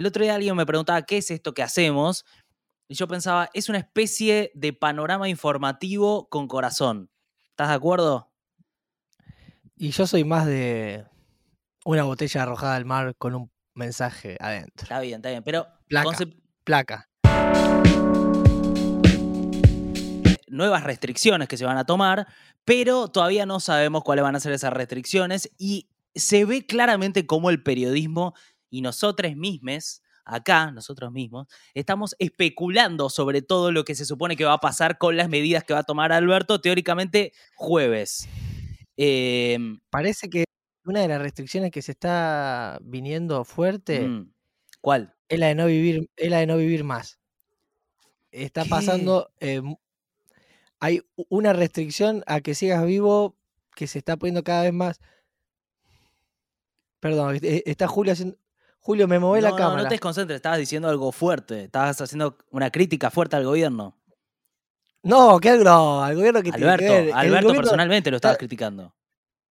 El otro día alguien me preguntaba qué es esto que hacemos. Y yo pensaba, es una especie de panorama informativo con corazón. ¿Estás de acuerdo? Y yo soy más de una botella arrojada al mar con un mensaje adentro. Está bien, está bien. Pero Placa. Placa. nuevas restricciones que se van a tomar, pero todavía no sabemos cuáles van a ser esas restricciones y se ve claramente cómo el periodismo y nosotros mismos, acá, nosotros mismos, estamos especulando sobre todo lo que se supone que va a pasar con las medidas que va a tomar Alberto teóricamente jueves. Em, Parece que una de las restricciones que se está viniendo fuerte mm, ¿Cuál? es la de no vivir, es la de no vivir más. Está ¿Qué? pasando. eh, mu- hay una restricción a que sigas vivo que se está poniendo cada vez más. Perdón, eh, está Julio haciendo. Julio, me mueve no, la no, cámara. no te desconcentres, estabas diciendo algo fuerte, estabas haciendo una crítica fuerte al gobierno. No, que algo, no, al gobierno que tiene que Alberto, ver. Alberto gobierno personalmente lo estabas criticando.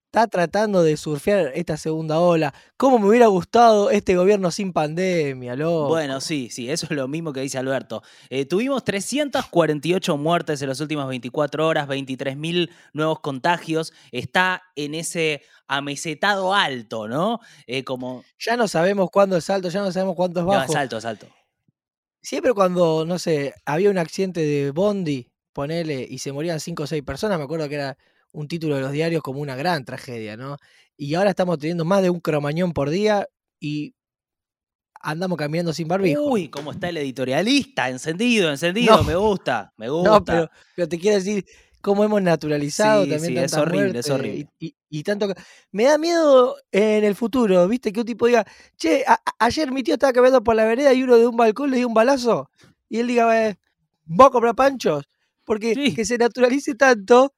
Está tratando de surfear esta segunda ola. ¿Cómo me hubiera gustado este gobierno sin pandemia, loco? Bueno, sí, sí, eso es lo mismo que dice Alberto. Eh, tuvimos 348 muertes en las últimas 24 horas, 23.000 nuevos contagios. Está en ese amesetado alto, ¿no? Eh, como... Ya no sabemos cuándo es alto, ya no sabemos cuánto es No, bajo. es alto, es alto. Siempre cuando, no sé, había un accidente de Bondi, ponele, y se morían cinco o seis personas, me acuerdo que era un título de los diarios como una gran tragedia, ¿no? Y ahora estamos teniendo más de un cromañón por día y andamos caminando sin barbijo. Uy, cómo está el editorialista, encendido, encendido, No. me gusta, me gusta. no, pero, pero te quiero decir cómo hemos naturalizado Sí, también sí, es horrible, es horrible. Y, y- y tanto... Me da miedo en el futuro, ¿viste? Que un tipo diga, che, a- ayer mi tío estaba caminando por la vereda y uno de un balcón le dio un balazo. Y él diga, eh, ¿vos a comprar panchos? Porque Sí. que se naturalice tanto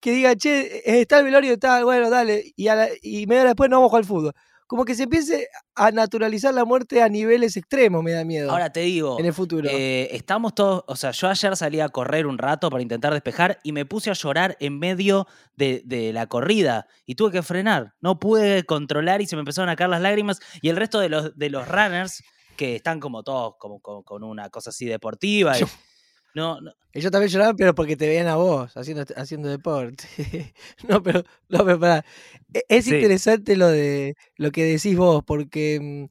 que diga, che, eh, está el velorio, está, bueno, dale. Y, a la- y media hora después no vamos al fútbol. Como que se empiece a naturalizar la muerte a niveles extremos, me da miedo. Ahora te digo, en el futuro. Eh, estamos todos, o sea, yo ayer salí a correr un rato para intentar despejar y me puse a llorar en medio de, de la corrida y tuve que frenar. No pude controlar y se me empezaron a caer las lágrimas y el resto de los, de los runners que están como todos como, como- con una cosa así deportiva. y- no, no, Ellos también lloraban, pero porque te veían a vos haciendo, haciendo deporte. no, pero, no, pero pará. E- Es Sí. interesante lo de lo que decís vos, porque mm,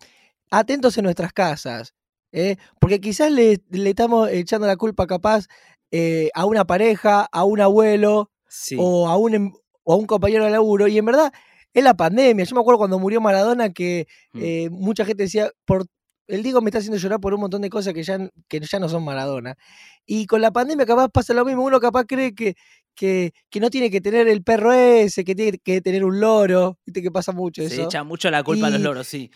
atentos en nuestras casas. ¿eh? Porque quizás le, le estamos echando la culpa capaz eh, a una pareja, a un abuelo sí. o, a un, em- o a un compañero de laburo. Y en verdad es la pandemia. Yo me acuerdo cuando murió Maradona que Mm. eh, mucha gente decía, por, el Diego me está haciendo llorar por un montón de cosas que ya, que ya no son Maradona. Y con la pandemia capaz pasa lo mismo. Uno capaz cree que, que, que no tiene que tener el perro ese, que tiene que tener un loro. Viste que pasa mucho se eso. echa mucho la culpa a los loros, sí.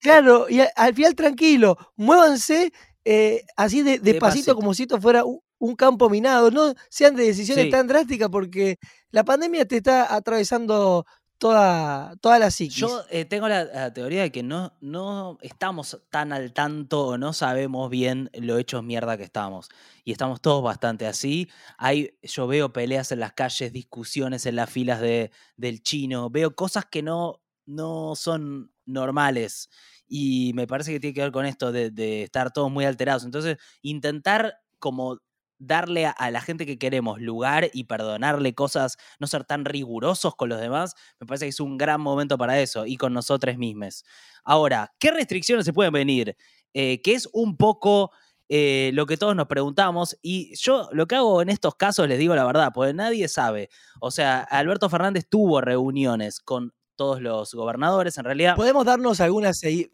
Claro, y al final tranquilo, muévanse eh, así de, despacito Despacito. como si esto fuera un, un campo minado, no sean de decisiones Sí. tan drásticas porque la pandemia te está atravesando toda, toda la psiquis. Yo eh, tengo la, teoría de que no, no estamos tan al tanto o no sabemos bien lo hechos mierda que estamos. Y estamos todos bastante así. Hay, yo veo peleas en las calles, discusiones en las filas de, del chino, veo cosas que no, no son normales. Y me parece que tiene que ver con esto de estar todos muy alterados. Entonces, intentar como darle a, a la gente que queremos lugar y perdonarle cosas, no ser tan rigurosos con los demás, me parece que es un gran momento para eso y con nosotros mismos. Ahora, ¿qué restricciones se pueden venir? Eh, que es un poco eh, lo que todos nos preguntamos y yo lo que hago en estos casos les digo la verdad, porque nadie sabe. O sea, Alberto Fernández tuvo reuniones con todos los gobernadores, en realidad... Podemos darnos algunas, eh,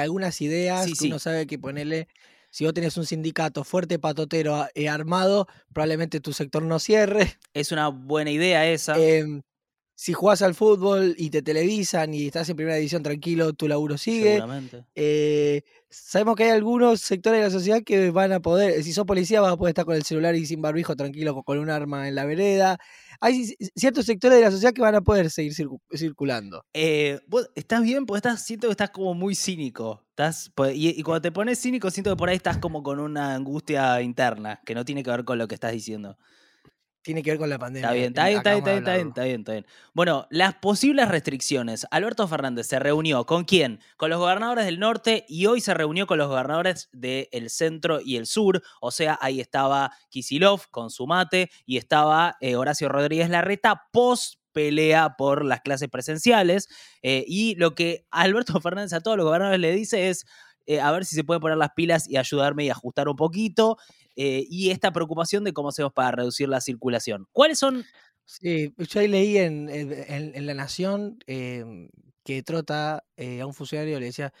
algunas ideas Sí, que sí. uno sabe que ponerle. Si vos tenés un sindicato fuerte, patotero, a- eh, armado, probablemente tu sector no cierre. Es una buena idea esa. Em, si jugás al fútbol y te televisan y estás en primera división tranquilo, tu laburo sigue. seguramente. Eh, sabemos que hay algunos sectores de la sociedad que van a poder, si sos policía vas a poder estar con el celular y sin barbijo tranquilo con, un arma en la vereda. Hay ci- ciertos sectores de la sociedad que van a poder seguir circu- circulando. Eh, vos estás bien, porque estás, siento que estás como muy cínico. Estás, pues, y, y cuando te pones cínico, siento que por ahí estás como con una angustia interna, que no tiene que ver con lo que estás diciendo. tiene que ver con la pandemia. Está bien, está bien, está bien, está bien, está bien, está bien, está bien. Bueno, las posibles restricciones. Alberto Fernández se reunió con quién? Con los gobernadores del norte y hoy se reunió con los gobernadores del centro y el sur. O sea, ahí estaba Kisilov con su mate y estaba eh, Horacio Rodríguez Larreta post pelea por las clases presenciales. eh, y lo que Alberto Fernández a todos los gobernadores le dice es eh, a ver si se pueden poner las pilas y ayudarme y ajustar un poquito. eh, y esta preocupación de cómo hacemos para reducir la circulación. ¿Cuáles son Sí, yo ahí leí en, en- La Nación em, que Trota a un funcionario le decía,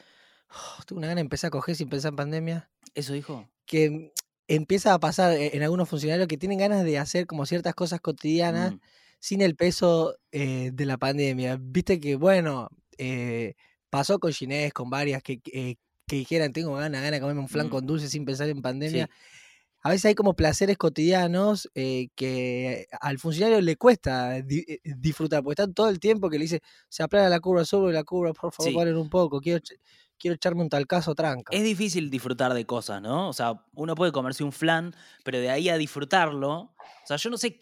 "Oh, tengo una gana de empezar a coger sin pensar en pandemia. eso, dijo? Que mm, empieza a pasar en algunos funcionarios que tienen ganas de hacer como ciertas cosas cotidianas Mm. Sin el peso eh, de la pandemia. Viste que, bueno, eh, pasó con Ginés, con varias que, que, eh, que dijeran, tengo ganas, ganas de comerme un flan Mm. con dulce sin pensar en pandemia. Sí. A veces hay como placeres cotidianos eh, que al funcionario le cuesta di- disfrutar, porque están todo el tiempo que le dice, se aplana la curva, sube la curva, por favor, Sí. paren un poco, quiero, quiero echarme un talcazo tranca. Es difícil disfrutar de cosas, ¿no? O sea, uno puede comerse un flan, pero de ahí a disfrutarlo. O sea, yo no sé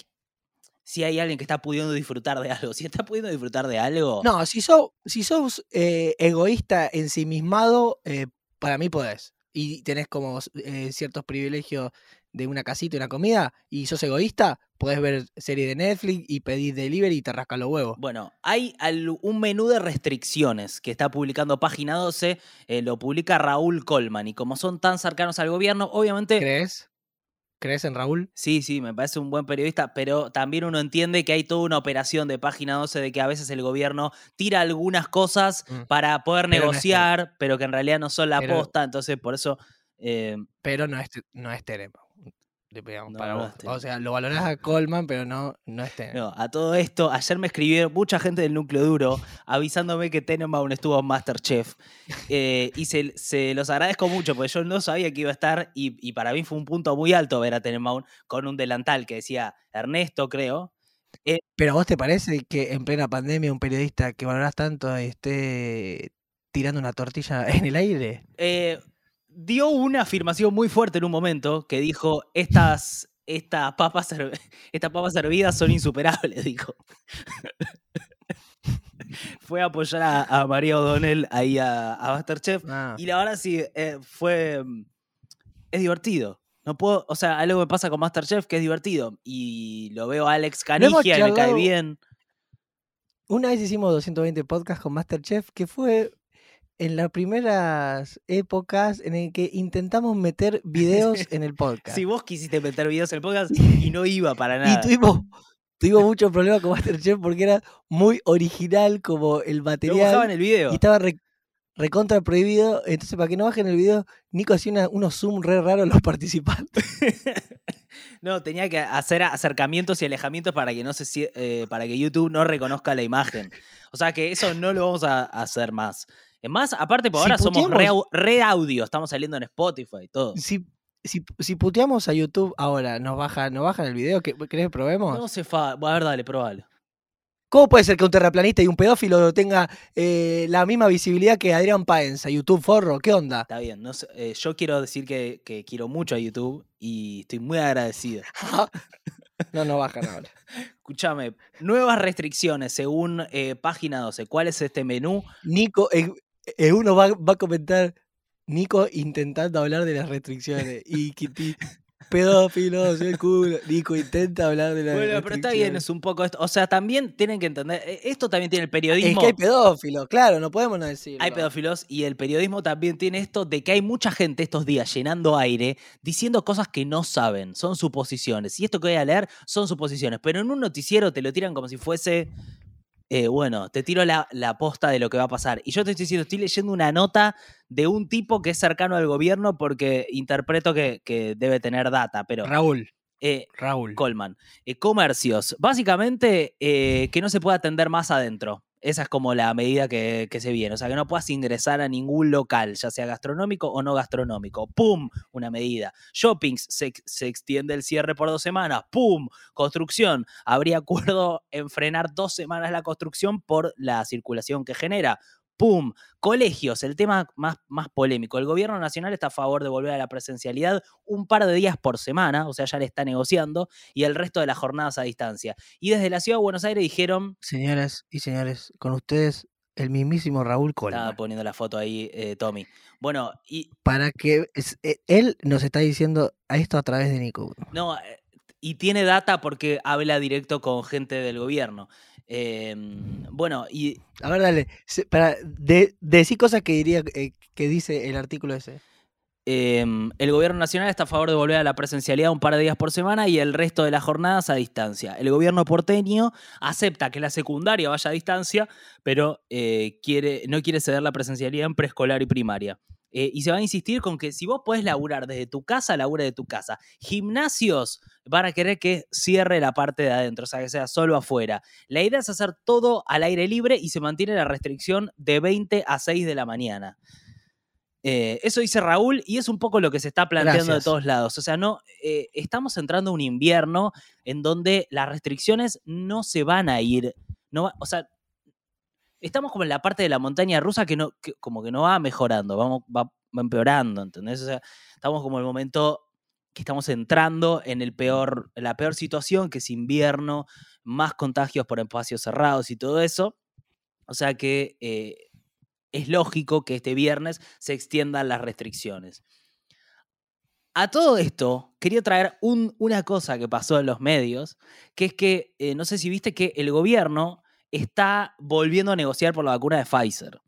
si hay alguien que está pudiendo disfrutar de algo. Si está pudiendo disfrutar de algo. No, si, sos si sos eh, egoísta, ensimismado, eh, para mí podés. Y tenés como eh, ciertos privilegios de una casita y una comida, y sos egoísta, podés ver serie de Netflix y pedir delivery y te rasca los huevos. Bueno, hay al- un menú de restricciones que está publicando Página 12, eh, lo publica Raúl Colman, y como son tan cercanos al gobierno, obviamente ¿Crees? ¿Crees en Raúl? Sí, sí, me parece un buen periodista, pero también uno entiende que hay toda una operación de página 12 de que a veces el gobierno tira algunas cosas Mm. para poder Pero no es negociar, pero que en realidad no son la Pero- posta, entonces por eso... eh, Pero no es, no es Tenema. Digamos, No, para no vos. O sea, lo valorás a Coleman, pero no, no es Tenema. no, a todo esto, ayer me escribieron mucha gente del núcleo duro avisándome que Tenenbaum estuvo en Masterchef eh, y se, se los agradezco mucho porque yo no sabía que iba a estar y, y para mí fue un punto muy alto ver a Tenenbaum con un delantal que decía Ernesto, creo, Pero ¿a vos te parece que en plena pandemia un periodista que valorás tanto esté tirando una tortilla en el aire? eh, dio una afirmación muy fuerte en un momento que dijo, estas, estas, papas, estas papas hervidas son insuperables, dijo. Fue a apoyar a, a María O'Donnell ahí a, a Masterchef. Ah, Y la verdad sí, eh, fue... Es divertido. No puedo, o sea, algo me pasa con Masterchef que es divertido. Y lo veo a Alex Canigia y me cae bien. Una vez hicimos 220 podcasts con Masterchef, que fue en las primeras épocas en el que intentamos meter videos en el podcast. Si vos quisiste meter videos en el podcast y no iba para nada. y tuvimos, tuvimos muchos problemas con Masterchef porque era muy original como el material. bajaban el video. y estaba re- recontra prohibido. Entonces, para que no bajen el video, Nico hacía una- unos zoom re raros a los participantes. No, tenía que hacer acercamientos y alejamientos para que no se eh, para que YouTube no reconozca la imagen. O sea que eso no lo vamos a hacer más. Es más, aparte por Si ahora somos re, audio, estamos saliendo en Spotify y todo. Si, si, si puteamos a YouTube ahora, ¿nos bajan, ¿nos bajan el video? ¿Qué- ¿Querés que probemos? No se fa. A ver, dale, probalo. ¿Cómo puede ser que un terraplanista y un pedófilo tenga eh, la misma visibilidad que Adrián Paenza? YouTube forro, ¿qué onda? Está bien. No sé, eh, yo quiero decir que, que quiero mucho a YouTube y estoy muy agradecido. no, no bajan ahora. Escúchame, nuevas restricciones según eh, página 12. ¿Cuál es este menú? Nico, uno va, va a comentar, Nico intentando hablar de las restricciones. Y Kitty, pedófilos, el culo. Nico intenta hablar de las Bueno, pero está bien, es un poco esto. O sea, también tienen que entender. eh, Esto también tiene el Es periodismo. que hay pedófilos, claro, no podemos no decirlo. Hay pedófilos y el periodismo también tiene esto de que hay mucha gente estos días llenando aire diciendo cosas que no saben, son suposiciones. Y esto que voy a leer son suposiciones, pero en un noticiero te lo tiran como si fuese, eh, bueno, te tiro la, la posta de lo que va a pasar. Y yo te estoy diciendo, estoy leyendo una nota de un tipo que es cercano al gobierno porque interpreto que, que debe tener data, pero... Raúl, eh, Raúl. Colman. Eh, comercios. Básicamente, eh, que no se pueda atender más adentro. Esa es como la medida que, se viene. O sea, que no puedas ingresar a ningún local, ya sea gastronómico o no gastronómico. ¡Pum! Una medida. Shoppings, se, se extiende el cierre por dos semanas. ¡Pum! Construcción. Habría acuerdo en frenar dos semanas la construcción por la circulación que genera. ¡Pum! Colegios, el tema más, más polémico. El gobierno nacional está a favor de volver a la presencialidad un par de días por semana, o sea, ya le está negociando, y el resto de las jornadas a distancia. Y desde la ciudad de Buenos Aires dijeron. Señoras y señores, con ustedes el mismísimo Raúl Colman. Estaba poniendo la foto ahí, eh, Tommy. Bueno, y. Para que eh, él nos está diciendo a esto a través de Nico. No, eh, y tiene data porque habla directo con gente del gobierno. Em, bueno, y. A ver, dale. Para de, decir cosas que diría que dice el artículo ese. Em, el gobierno nacional está a favor de volver a la presencialidad un par de días por semana y el resto de las jornadas a distancia. El gobierno porteño acepta que la secundaria vaya a distancia, pero eh, quiere, no quiere ceder la presencialidad en preescolar y primaria. Eh, y se va a insistir con que si vos podés laburar desde tu casa, labura de tu casa. Gimnasios van a querer que cierre la parte de adentro, o sea, que sea solo afuera. La idea es hacer todo al aire libre y se mantiene la restricción de 20 a 6 de la mañana. Eh, eso dice Raúl y es un poco lo que se está planteando de todos lados. O sea, no, eh, estamos entrando a un invierno en donde las restricciones no se van a ir. No o sea, estamos como en la parte de la montaña rusa que no, como que no va mejorando, vamos, va, empeorando, ¿entendés? O sea, estamos como en el momento que estamos entrando en el peor, la peor situación, que es invierno, más contagios por espacios cerrados y todo eso. O sea que eh, es lógico que este viernes se extiendan las restricciones. A todo esto, quería traer una cosa que pasó en los medios, que es que, eh, no sé si viste que el gobierno está volviendo a negociar por la vacuna de Pfizer.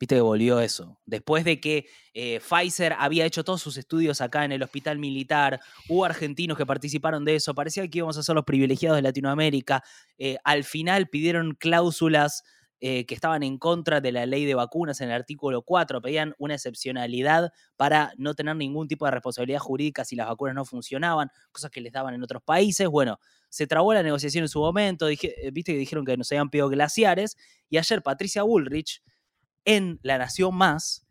Viste que volvió eso. Después de que eh, Pfizer había hecho todos sus estudios acá en el hospital militar, hubo argentinos que participaron de eso, parecía que íbamos a ser los privilegiados de Latinoamérica. Eh, al final pidieron cláusulas eh, que estaban en contra de la ley de vacunas en el artículo 4, pedían una excepcionalidad para no tener ningún tipo de responsabilidad jurídica si las vacunas no funcionaban, cosas que les daban en otros países. Bueno, se trabó la negociación en su momento, eh, viste que dijeron que nos habían pedido glaciares, y ayer Patricia Bullrich en La Nación Más,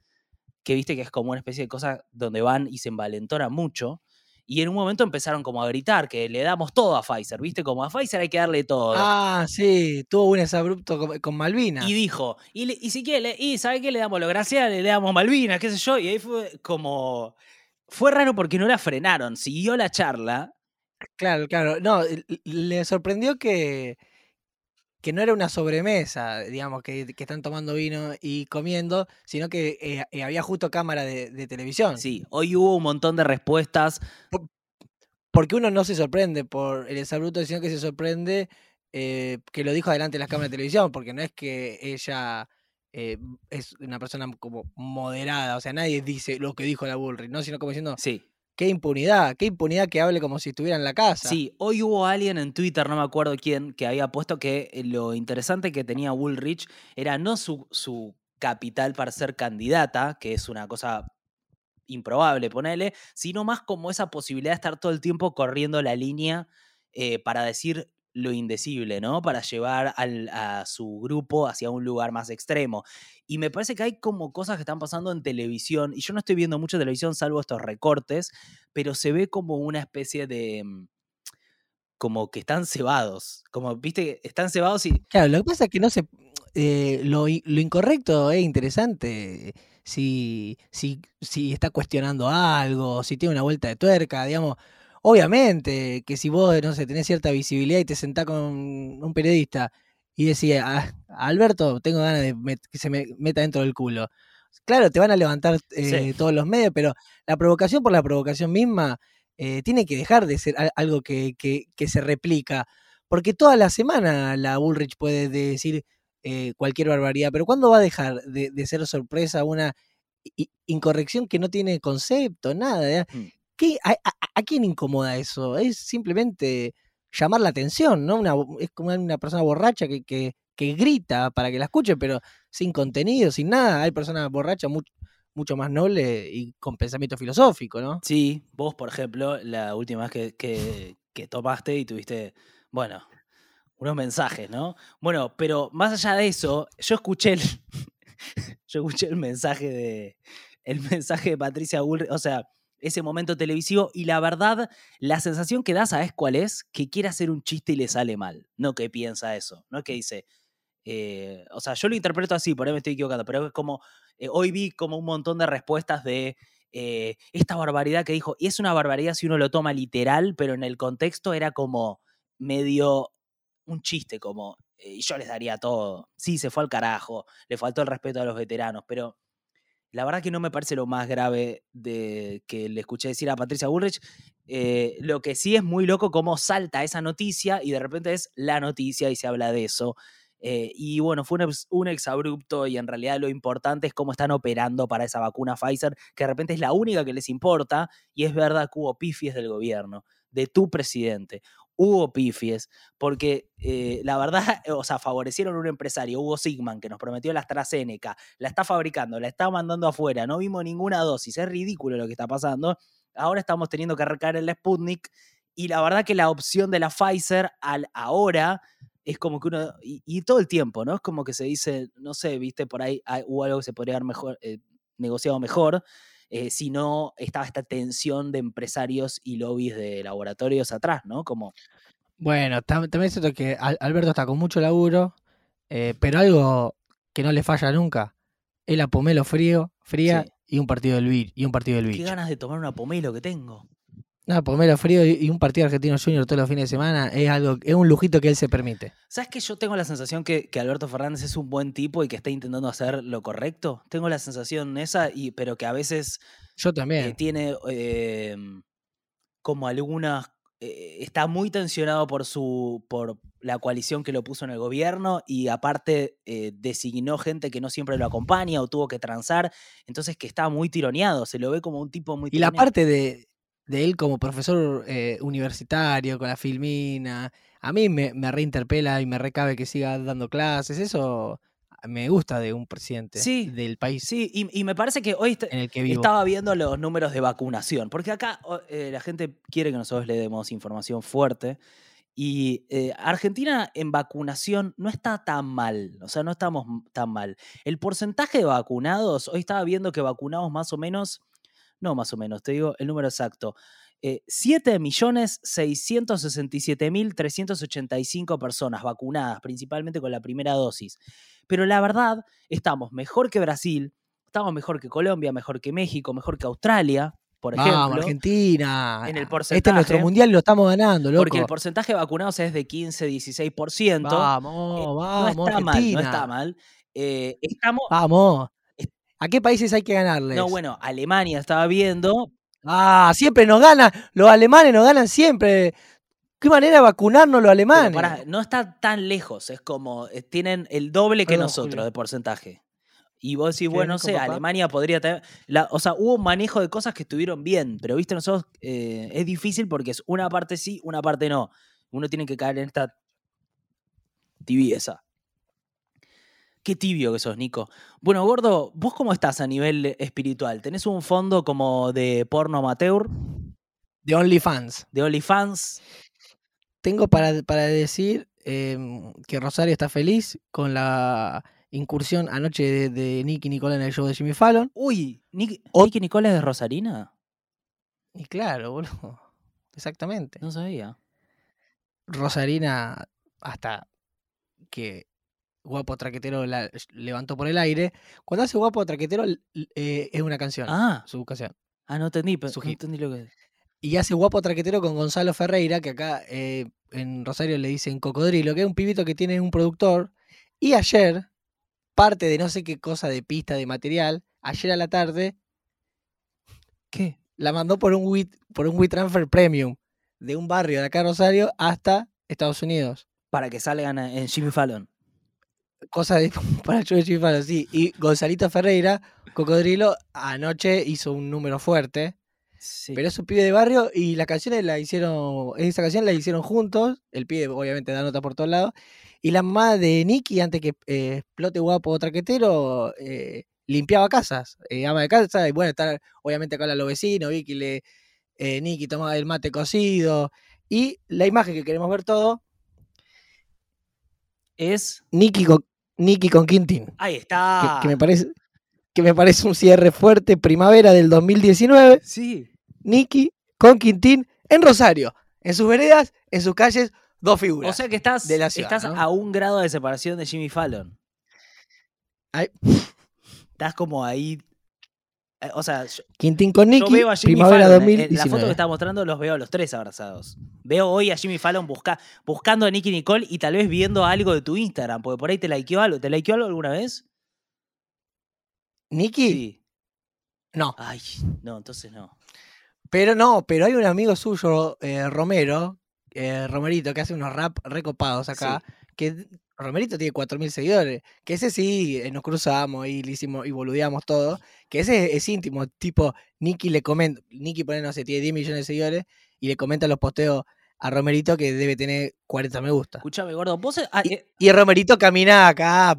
que viste que es como una especie de cosa donde van y se envalentonan mucho, y en un momento empezaron como a gritar que le damos todo a Pfizer, ¿viste? Como a Pfizer hay que darle todo. Ah, sí, tuvo un exabrupto con, con Malvinas. Y dijo, y, y si quiere, y ¿sabe qué? Le damos lo gracias, le damos Malvinas, qué sé yo, y ahí fue como... Fue raro porque no la frenaron, siguió la charla. Claro, claro, no, le sorprendió que, que no era una sobremesa, digamos, que, están tomando vino y comiendo, sino que eh, eh, había justo cámara de, televisión. Sí, hoy hubo un montón de respuestas. porque uno no se sorprende por el exabruto, sino que se sorprende eh, que lo dijo adelante de las cámaras de televisión, porque no es que ella es una persona como moderada, o sea, nadie dice lo que dijo la Bullrich, ¿no? Sino como diciendo, sí. Qué impunidad, qué impunidad que hable como si estuviera en la casa. Sí, hoy hubo alguien en Twitter, no me acuerdo quién, que había puesto que eh, lo interesante que tenía Woolrich era no su, su capital para ser candidata, que es una cosa improbable, ponele, sino más como esa posibilidad de estar todo el tiempo corriendo la línea eh, para decir lo indecible, ¿no? Para llevar a su grupo hacia un lugar más extremo. Y me parece que hay como cosas que están pasando en televisión, y yo no estoy viendo mucho televisión salvo estos recortes, pero se ve como una especie de mm, como que están cebados, como, viste, están cebados y... Claro, lo que pasa es que no se... Eh, lo, incorrecto es interesante si, si, si está cuestionando algo, si tiene una vuelta de tuerca, digamos, Obviamente que si vos, no sé, tenés cierta visibilidad y te sentás con un periodista y decís, ah, Alberto, tengo ganas de que se me meta dentro del culo. Claro, te van a levantar eh, todos los medios, pero la provocación por la provocación misma eh, tiene que dejar de ser algo que, se replica. Porque toda la semana la Bullrich puede decir eh, cualquier barbaridad, pero ¿cuándo va a dejar de, ser sorpresa una incorrección que no tiene concepto, nada? Mm a, quién incomoda eso? Es simplemente llamar la atención, ¿no? Es como una persona borracha que, que, grita para que la escuche, pero sin contenido, sin nada. Hay personas borrachas mucho más nobles y con pensamiento filosófico, ¿no? Sí, vos, por ejemplo, la última vez que, que, tomaste y tuviste, bueno, unos mensajes, ¿no? Bueno, pero más allá de eso, yo escuché el, yo escuché el mensaje de el mensaje de Patricia Bullrich, o sea, ese momento televisivo y la verdad, la sensación que da, ¿sabes cuál es? Que quiere hacer un chiste y le sale mal, no que piensa eso, no que dice, eh, o sea, yo lo interpreto así, por ahí me estoy equivocando, pero es como, eh, hoy vi como un montón de respuestas de eh, esta barbaridad que dijo, y es una barbaridad si uno lo toma literal, pero en el contexto era como medio un chiste, como, yo les daría todo. Sí, se fue al carajo, le faltó el respeto a los veteranos, pero la verdad que no me parece lo más grave de que le escuché decir a Patricia Bullrich. lo que sí es muy loco cómo salta esa noticia y de repente es la noticia y se habla de eso. Eh, y bueno, fue un, exabrupto y en realidad lo importante es cómo están operando para esa vacuna Pfizer, que de repente es la única que les importa y es verdad que hubo pifies del gobierno, de tu presidente. Hubo pifies, porque eh, la verdad, o sea, favorecieron a un empresario, Hugo Sigman, que nos prometió la AstraZeneca, la está fabricando, la está mandando afuera, no vimos ninguna dosis, es ridículo lo que está pasando. Ahora estamos teniendo que arrancar el Sputnik y la verdad que la opción de la Pfizer al ahora es como que uno, y, todo el tiempo, ¿no? Es como que se dice, no sé, viste, por ahí hubo algo que se podría haber mejor, eh, negociado mejor, eh, si no estaba esta tensión de empresarios y lobbies de laboratorios atrás, ¿no? Como... Bueno, también siento que Alberto está con mucho laburo, eh, pero algo que no le falla nunca es la pomelo frío, fría y un partido del y un partido del bicho. Qué ganas de tomar una pomelo que tengo. No, pomelo frío y un partido argentino junior todos los fines de semana es algo, es un lujito que él se permite. ¿Sabes que yo tengo la sensación que, Alberto Fernández es un buen tipo y que está intentando hacer lo correcto? Tengo la sensación esa, y, pero que a veces. Yo también. Eh, tiene em, como algunas. Eh, está muy tensionado por su. por la coalición que lo puso en el gobierno y aparte eh, designó gente que no siempre lo acompaña o tuvo que transar. Entonces que está muy tironeado. Se lo ve como un tipo muy Y la parte de de él como profesor eh, universitario, con la filmina. A mí me, reinterpela y me recabe que siga dando clases. Eso me gusta de un presidente del país. Sí, y, me parece que hoy en el que estaba viendo los números de vacunación, porque acá eh, la gente quiere que nosotros le demos información fuerte. Y eh, Argentina en vacunación no está tan mal, o sea, no estamos tan mal. El porcentaje de vacunados, hoy estaba viendo que vacunamos más o menos no más o menos, te digo el número exacto. Eh, 7.667.385 personas vacunadas, principalmente con la primera dosis. Pero la verdad, estamos mejor que Brasil, estamos mejor que Colombia, mejor que México, mejor que Australia, por ejemplo. Vamos, Argentina. En el porcentaje, este es nuestro mundial y lo estamos ganando, loco. Porque el porcentaje de vacunados es de 15, 16%. Vamos, eh, vamos, no está mal, no está mal. Eh, estamos, vamos. ¿A qué países hay que ganarles? No, bueno, Alemania estaba viendo. Ah, siempre nos ganan. Los alemanes nos ganan siempre. ¿Qué manera de vacunarnos los alemanes? no está tan lejos. Es como. Eh, tienen el doble que nosotros de porcentaje. Y vos decís, bueno, no sé, Alemania podría tener. o sea, hubo un manejo de cosas que estuvieron bien, pero viste, nosotros eh, es difícil porque es una parte sí, una parte no. Uno tiene que caer en esta tibieza. Qué tibio que sos, Nico. Bueno, Gordo, ¿vos cómo estás a nivel espiritual? ¿Tenés un fondo como de porno amateur? De OnlyFans. De OnlyFans. Tengo para, para decir em, que Rosario está feliz con la incursión anoche de, Nicky Nicola en el show de Jimmy Fallon. Uy, ¿Nicky, Nicky Nicola es de Rosarina? Y claro, boludo. Exactamente. No sabía. Rosarina, hasta que Guapo Traquetero la levantó por el aire. Cuando hace Guapo Traquetero eh, es una canción. Ah. Su canción. Ah, no entendí, pero no entendí lo que Y hace Guapo Traquetero con Gonzalo Ferreira, que acá eh, en Rosario le dicen Cocodrilo, que es un pibito que tiene un productor. Y ayer, parte de no sé qué cosa de pista, de material, ayer a la tarde, ¿qué? La mandó por un WeTransfer por un Transfer Premium de un barrio de acá Rosario hasta Estados Unidos. Para que salgan en Jimmy Fallon cosa de, para yo de sí. Y Gonzalito Ferreira, Cocodrilo, anoche hizo un número fuerte. Pero es un pibe de barrio y las canciones la hicieron, esa canción la hicieron juntos, el pibe obviamente da nota por todos lados, y la mamá de Nicky, antes que eh, explote guapo traquetero, eh, limpiaba casas, eh, ama de casa, y bueno, está obviamente acá los vecinos, Vicky le, Nicky tomaba el mate cocido, y la imagen que queremos ver todo es. Nicky con, Nicky con Quintín. Ahí está. Que, me parece, que me parece un cierre fuerte, primavera del 2019. Sí. Nicky con Quintín en Rosario, en sus veredas, en sus calles, dos figuras. O sea que estás, de la ciudad, estás ¿no? a un grado de separación de Jimmy Fallon. Ay. Estás como ahí. Eh, O sea, yo, Quintín con yo Nicky, veo a Jimmy primavera Fallon. eh, eh, La 2019. foto que está mostrando los veo a los tres abrazados. Veo hoy a Jimmy Fallon busca, buscando a Nicky Nicole y tal vez viendo algo de tu Instagram, porque por ahí te likeó algo. ¿Te likeó algo alguna vez? Nicky, Sí. no. Ay, no, entonces no. Pero no, pero hay un amigo suyo, eh, Romero, eh, Romerito, que hace unos rap recopados acá, que Romerito tiene 4.000 seguidores, que ese sí, eh, nos cruzamos y le hicimos y boludeamos todo, que ese es, íntimo, tipo, Nicky le comenta, Nicky pone, no sé, tiene 10 millones de seguidores y le comenta los posteos a Romerito que debe tener 40 me gusta. Escúchame, gordo. Vos, ah, Y, eh, y Romerito camina acá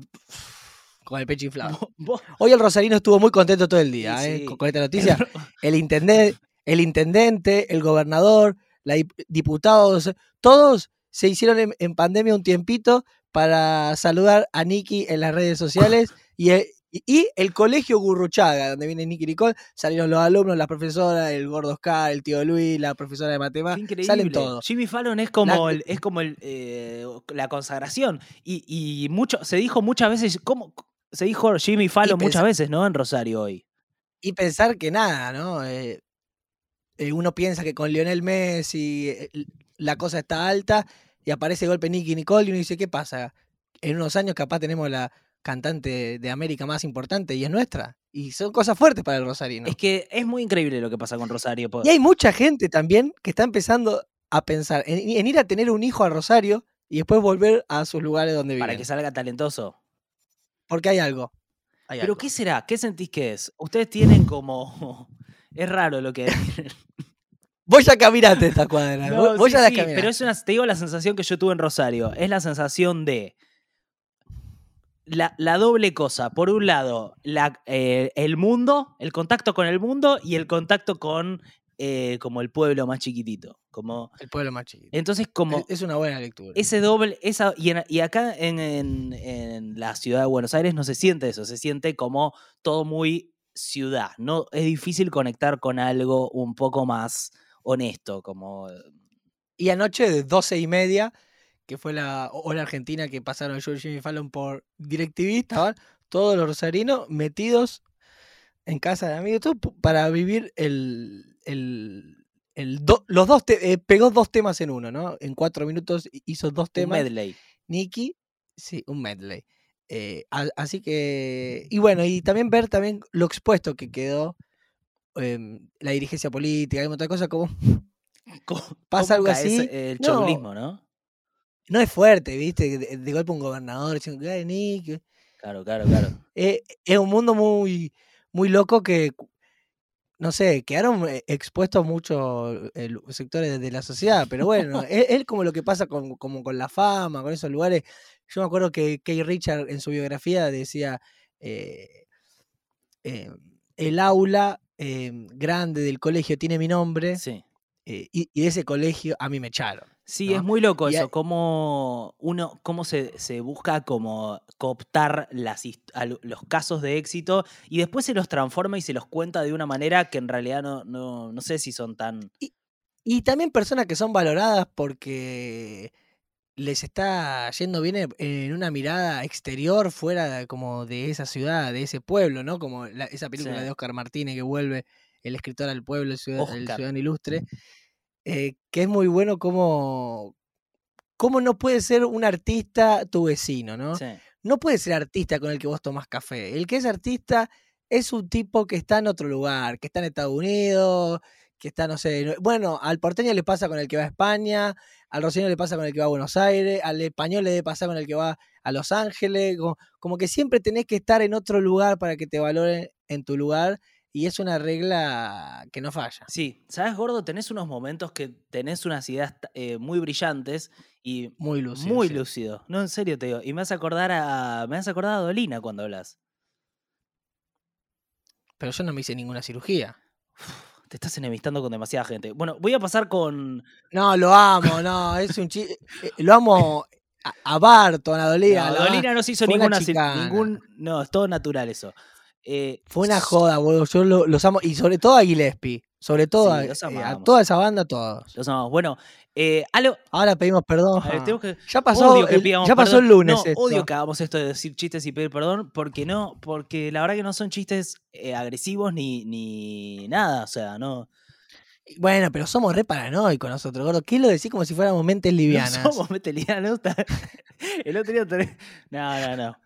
con el pecho inflado. vos- Hoy el Rosarino estuvo muy contento todo el día, Sí, eh, sí. con, con esta noticia. El, intendente, el intendente, el gobernador, la dip- diputados, todos se hicieron en, en pandemia un tiempito para saludar a Nicky en las redes sociales y el, y- el colegio Gurruchaga, donde viene Nicky Nicole, salieron los alumnos, la profesora, el gordo Oscar, el tío Luis, la profesora de matemáticas, increíble. salen todos. Jimmy Fallon es como, La- el- es como el, eh, la consagración. Y, y mucho, se dijo muchas veces, ¿cómo? Se dijo Jimmy Fallon muchas veces, ¿no? En Rosario hoy. Y pensar que nada, ¿no? Eh, eh, uno piensa que con Lionel Messi eh, la cosa está alta y aparece de golpe Nicky Nicole y uno dice, ¿qué pasa? En unos años capaz tenemos la cantante de América más importante y es nuestra. Y son cosas fuertes para el Rosarino. Es que es muy increíble lo que pasa con Rosario. Y hay mucha gente también que está empezando a pensar en, en ir a tener un hijo a Rosario y después volver a sus lugares donde viven. para que salga talentoso. Porque hay algo. hay ¿Pero algo. qué será? ¿Qué sentís que es? Ustedes tienen como... Es raro lo que... Vos ya caminaste esta cuadra. No, vos sí, ya la sí, caminaste. pero es una, te digo la sensación que yo tuve en Rosario. Es la sensación de la, la doble cosa. Por un lado, la, eh, el mundo, el contacto con el mundo y el contacto con eh, como el pueblo más chiquitito. Como, El pueblo más chiquito. entonces, como Es- es una buena lectura. ese doble, esa, y, en- y acá en, en- en la ciudad de Buenos Aires no se siente eso, se siente como todo muy ciudad. No, es difícil conectar con algo un poco más honesto, como Y anoche de 12 y media, que fue la hora argentina que pasaron yo y Jimmy Fallon por DirecTV, estaban todos los rosarinos metidos en casa de amigos todo para vivir el, el, el do- los dos te- eh, pegó dos temas en uno, ¿no? En cuatro minutos hi- hizo dos un temas. medley. Nicky, sí, un medley. Eh, a- así que, y bueno, y también ver también lo expuesto que quedó em, la dirigencia política, hay un montón de cosas como ¿Cómo- Pasa algo así? El chauvinismo, ¿no? no es fuerte, ¿viste? De, de golpe un gobernador diciendo, "Ay, Nick", Claro, claro, claro. eh, es un mundo muy, muy loco que, no sé, quedaron eh, expuestos muchos eh, sectores de, de la sociedad, pero bueno, es, es como lo que pasa con, como con la fama, con esos lugares. Yo me acuerdo que Kay Richard en su biografía decía, eh, eh, el aula eh, grande del colegio tiene mi nombre Sí. eh, y, y de ese colegio a mí me echaron. Sí, ¿no? es muy loco Y eso, hay- cómo uno, cómo se, se busca como cooptar las, los casos de éxito y después se los transforma y se los cuenta de una manera que en realidad no, no, no sé si son tan... Y también personas que son valoradas porque les está yendo bien en- una mirada exterior fuera de- como de esa ciudad, de ese pueblo, ¿no? Como la- esa película Sí. de Oscar Martínez que vuelve el escritor al pueblo, el, ciudad- el ciudadano ilustre, eh, que es muy bueno como, cómo no puede ser un artista tu vecino, ¿no? Sí. no puede ser artista con el que vos tomás café. El que es artista es un tipo que está en otro lugar, que está en Estados Unidos, que está, no sé, no- bueno, al porteño le pasa con el que va a España, al rosarino le pasa con el que va a Buenos Aires, al español le debe pasar con el que va a Los Ángeles, como, como que siempre tenés que estar en otro lugar para que te valoren en tu lugar y es una regla que no falla. Sí, ¿sabes, Gordo? Tenés unos momentos que tenés unas ideas eh, muy brillantes y Muy lúcido. muy sí. lúcido. No, en serio te digo. Y me hace acordar a. Me acordar a Dolina cuando hablas. Pero yo no me hice ninguna cirugía. Te estás enemistando con demasiada gente. Bueno, voy a pasar con. No, lo amo, no, es un chiste. Lo amo a, a Barton, a Dolina. No, la- Dolina no se hizo ninguna. Ningún, no, es todo natural eso. Eh, Fue una joda, boludo. Yo lo- los amo. Y sobre todo a Gillespie. Sobre todo Sí, a, los eh, a amamos. toda esa banda, todos. Los amamos. Bueno, Eh, Ahora pedimos perdón. ver, que- Ya pasó, odio el, pidamos ya pasó perdón. el lunes. No, esto. odio que hagamos esto de decir chistes y pedir perdón, porque no, porque la verdad que no son chistes eh, agresivos ni, ni nada, o sea, no, Bueno, pero somos re paranoicos nosotros, gordo. ¿Qué lo decís como si fuéramos mentes livianas? no somos metelianos. El otro día tenés- No, no, no.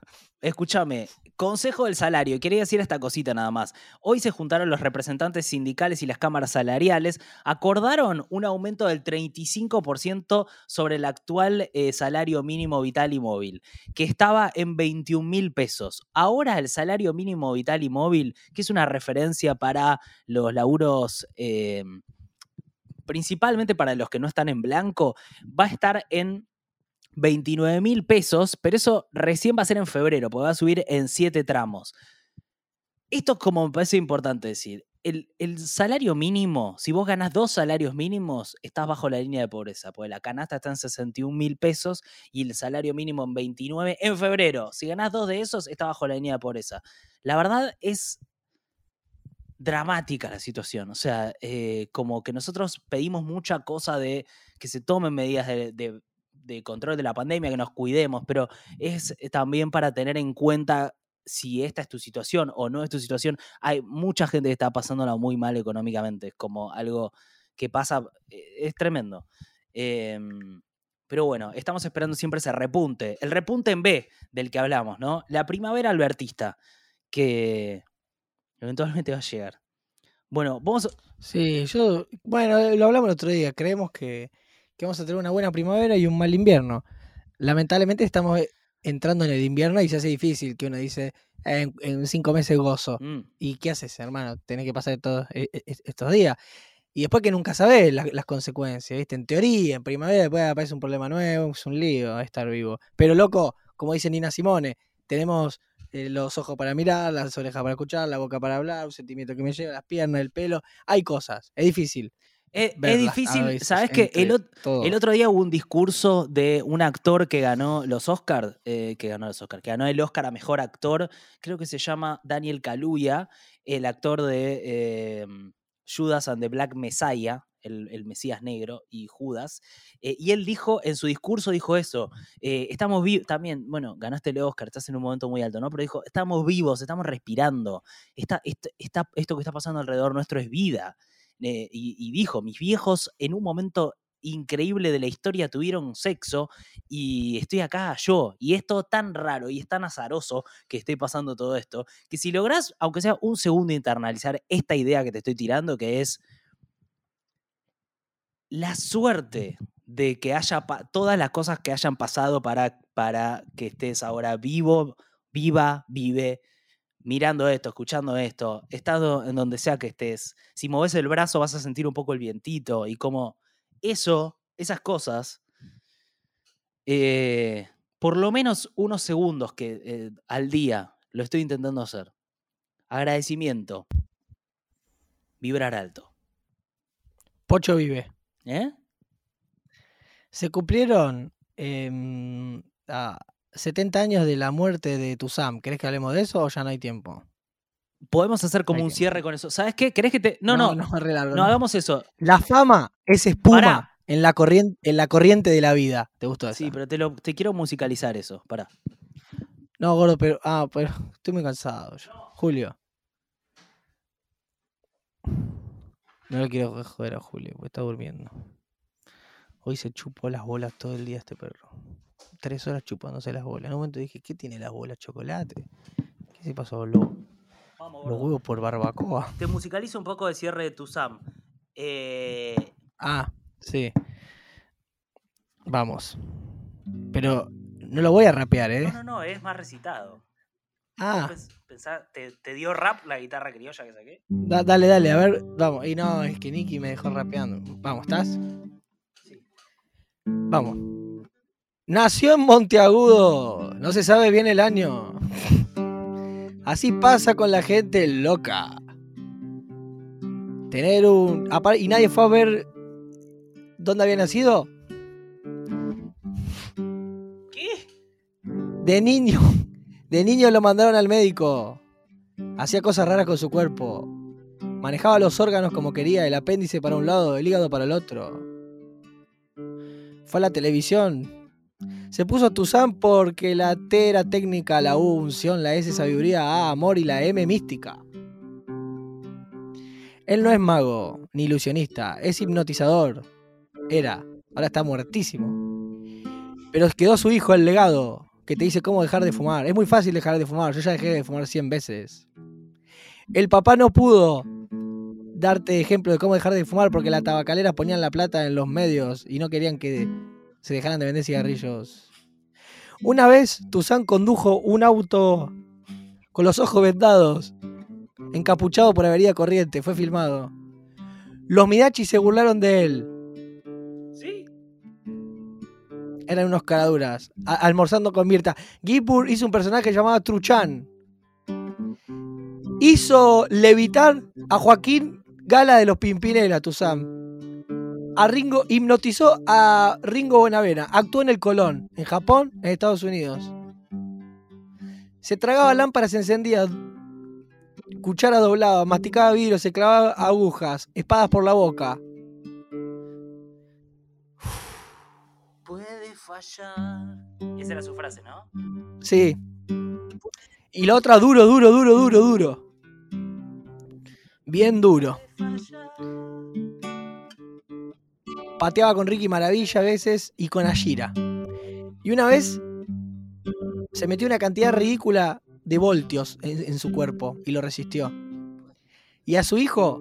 Escúchame, consejo del salario. Quería decir esta cosita nada más. Hoy se juntaron los representantes sindicales y las cámaras salariales. Acordaron un aumento del 35% sobre el actual eh, salario mínimo vital y móvil, que estaba en 21 mil pesos. Ahora el salario mínimo vital y móvil, que es una referencia para los laburos, eh, principalmente para los que no están en blanco, va a estar en 29 mil pesos, pero eso recién va a ser en febrero, porque va a subir en 7 tramos. Esto como me parece importante decir. El, el salario mínimo, si vos ganás dos salarios mínimos, estás bajo la línea de pobreza, porque la canasta está en 61 mil pesos y el salario mínimo en 29 en febrero. Si ganás dos de esos, estás bajo la línea de pobreza. La verdad es dramática la situación. O sea, eh, como que nosotros pedimos mucha cosa de que se tomen medidas de- de control de la pandemia, que nos cuidemos, pero es eh, también para tener en cuenta si esta es tu situación o no es tu situación. Hay mucha gente que está pasándola muy mal económicamente. Es como algo que pasa, eh, es tremendo. Em, pero bueno, estamos esperando siempre ese repunte. El repunte en B del que hablamos, ¿no? La primavera albertista, que eventualmente va a llegar. Bueno, vamos. Sí, yo, bueno, lo hablamos el otro día. Creemos que, que vamos a tener una buena primavera y un mal invierno. Lamentablemente estamos eh, entrando en el invierno y se hace difícil que uno dice, "Eh, en, en cinco meses gozo. Mm, ¿Y qué haces, hermano? Tenés que pasar todos e- e- estos días. Y después que nunca sabés la- las consecuencias, ¿viste? En teoría, en primavera después aparece un problema nuevo, es un lío estar vivo. Pero loco, como dice Nina Simone, tenemos eh, los ojos para mirar, las orejas para escuchar, la boca para hablar, un sentimiento que me lleva, las piernas, el pelo. Hay cosas, es difícil. Es, difícil, veces ¿sabes qué? El, otro día hubo un discurso de un actor que ganó los Oscars, que ganó los Oscars, que ganó el Oscar a Mejor Actor, creo que se llama Daniel Kaluuya, el actor de eh, Judas and the Black Messiah, el, el Mesías Negro y Judas, eh, y él dijo, en su discurso dijo eso, eh, estamos vivos, también, bueno, ganaste el Oscar, estás en un momento muy alto, ¿no? Pero dijo, estamos vivos, estamos respirando, Esta- esto, esta- esto que está pasando alrededor nuestro es vida. Eh, y, dijo, mis viejos en un momento increíble de la historia tuvieron sexo y estoy acá yo. Y es todo tan raro y es tan azaroso que esté pasando todo esto, que si lográs, aunque sea un segundo, internalizar esta idea que te estoy tirando, que es la suerte de que haya todas las cosas que hayan pasado para, para que estés ahora vivo, viva, vive, mirando esto, escuchando esto, estado en donde sea que estés, si moves el brazo vas a sentir un poco el vientito y como eso, esas cosas, eh, por lo menos unos segundos que eh, al día lo estoy intentando hacer. Agradecimiento. Vibrar alto. Pocho vive. ¿Eh? Se cumplieron em, ah, 70 años de la muerte de Tuzam. ¿Querés que hablemos de eso o ya no hay tiempo? Podemos hacer como Hay un cierre con eso. ¿Sabes qué? ¿Querés que te.? No, no, no, no, no. hagamos eso. La fama es espuma Pará. en la, corriente, en la corriente de la vida. ¿Te gustó eso? Sí, pero te, lo, te quiero musicalizar eso. Pará. No, gordo, pero. Ah, pero estoy muy cansado yo. Julio. No le quiero joder a Julio, porque está durmiendo. Hoy se chupó las bolas todo el día este perro. Tres horas chupándose las bolas. En un momento dije, ¿qué tiene las bolas? ¿Chocolate? ¿Qué se pasó? Lo- Vamos, los huevos por barbacoa. Te musicalizo un poco de cierre de tu Sam. Eh, Ah, sí. Vamos. Pero no lo voy a rapear, ¿eh? no, no, no, es más recitado. Ah, Pens- pensá, ¿te, te dio rap la guitarra criolla que saqué? da- dale, dale, a ver, vamos. Y no, es que Nicky me dejó rapeando. Vamos, ¿estás? Sí. Vamos. Nació en Monteagudo. No se sabe bien el año. Así pasa con la gente loca. Tener un... Y nadie fue a ver dónde había nacido. ¿Qué? De niño. De niño lo mandaron al médico. Hacía cosas raras con su cuerpo. Manejaba los órganos como quería, el apéndice para un lado, el hígado para el otro. fue a la televisión. Se puso Tuzán porque la T era técnica, la U unción, la S sabiduría, A amor y la M mística. Él no es mago, ni ilusionista, es hipnotizador. Era, ahora está muertísimo. Pero quedó su hijo el legado, que te dice cómo dejar de fumar. Es muy fácil dejar de fumar, yo ya dejé de fumar 100 veces. El papá no pudo darte ejemplo de cómo dejar de fumar porque la tabacalera ponían la plata en los medios y no querían que se dejaran de vender cigarrillos. Una vez Tuzán condujo un auto con los ojos vendados, encapuchado por avería corriente, fue filmado. Los Midachi se burlaron de él. ¿Sí? Eran unos caraduras. almorzando con Mirta. Gipur hizo un personaje llamado Truchan. Hizo levitar a Joaquín Gala de los Pimpinela, Tuzán. A Ringo, hipnotizó a Ringo Bonavena. Actuó en el Colón, en Japón, en Estados Unidos. Se tragaba lámparas encendidas, cuchara doblada, masticaba vidrio, se clavaba agujas, espadas por la boca. Puede fallar. Esa era su frase, ¿no? Sí. Y la otra, duro, duro, duro, duro, duro. Bien duro. Pateaba con Ricky Maravilla a veces y con Ashira. Y una vez se metió una cantidad ridícula de voltios en, en su cuerpo y lo resistió. Y a su hijo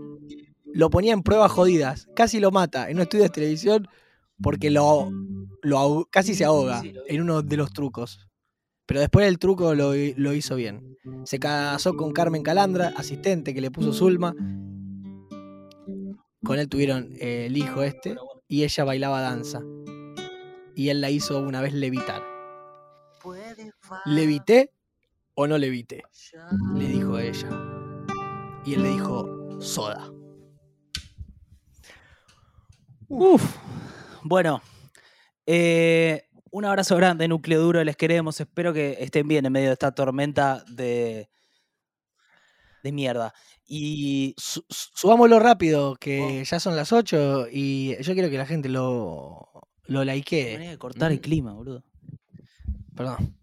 lo ponía en pruebas jodidas. Casi lo mata en un estudio de televisión porque lo, lo casi se ahoga en uno de los trucos. Pero después el truco lo, lo hizo bien. Se casó con Carmen Calandra, asistente que le puso Zulma. Con él tuvieron eh, el hijo este y ella bailaba danza. Y él la hizo una vez levitar. ¿Levité o no levité? Le dijo a ella. Y él le dijo, soda. Uf. Bueno, eh, un abrazo grande, núcleo duro, les queremos. Espero que estén bien en medio de esta tormenta de, de mierda. Y Su- su- Subámoslo rápido, que ya son las 8 y yo quiero que la gente lo, lo likee. manera de cortar el Mm. clima, boludo. Perdón.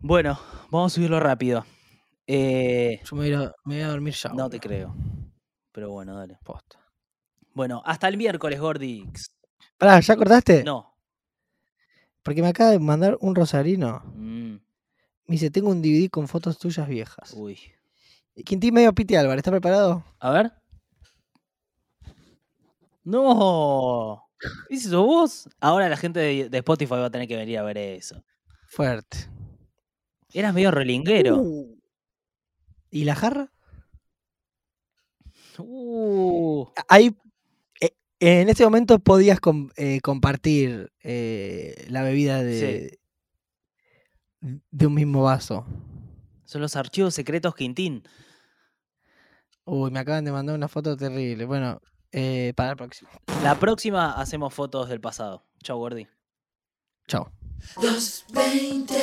Bueno, vamos a subirlo rápido. Eh, Yo me voy, a, a- me voy a dormir ya. no te creo. Pero bueno, dale. Posta. Bueno, hasta el miércoles, Gordix. Pará, ¿ya cortaste? No. Porque me acaba de mandar un rosarino. Mm, Me dice, tengo un DVD con fotos tuyas viejas. uy. Quintín medio Piti Álvarez, ¿está preparado? A ver. No. ¿Ese sos vos? Ahora la gente de, de Spotify va a tener que venir a ver eso. Fuerte. Eras medio relinguero. Uh. ¿Y la jarra? Uh. Ahí, eh, en este momento podías com- eh, compartir eh, la bebida de, de un mismo vaso. Son los archivos secretos Quintín. Uy, me acaban de mandar una foto terrible. Bueno, eh, para la próxima. La próxima hacemos fotos del pasado. Chau, Gordy. Chau. 220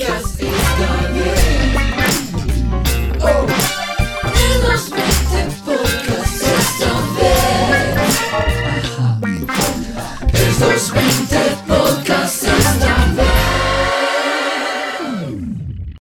Yes.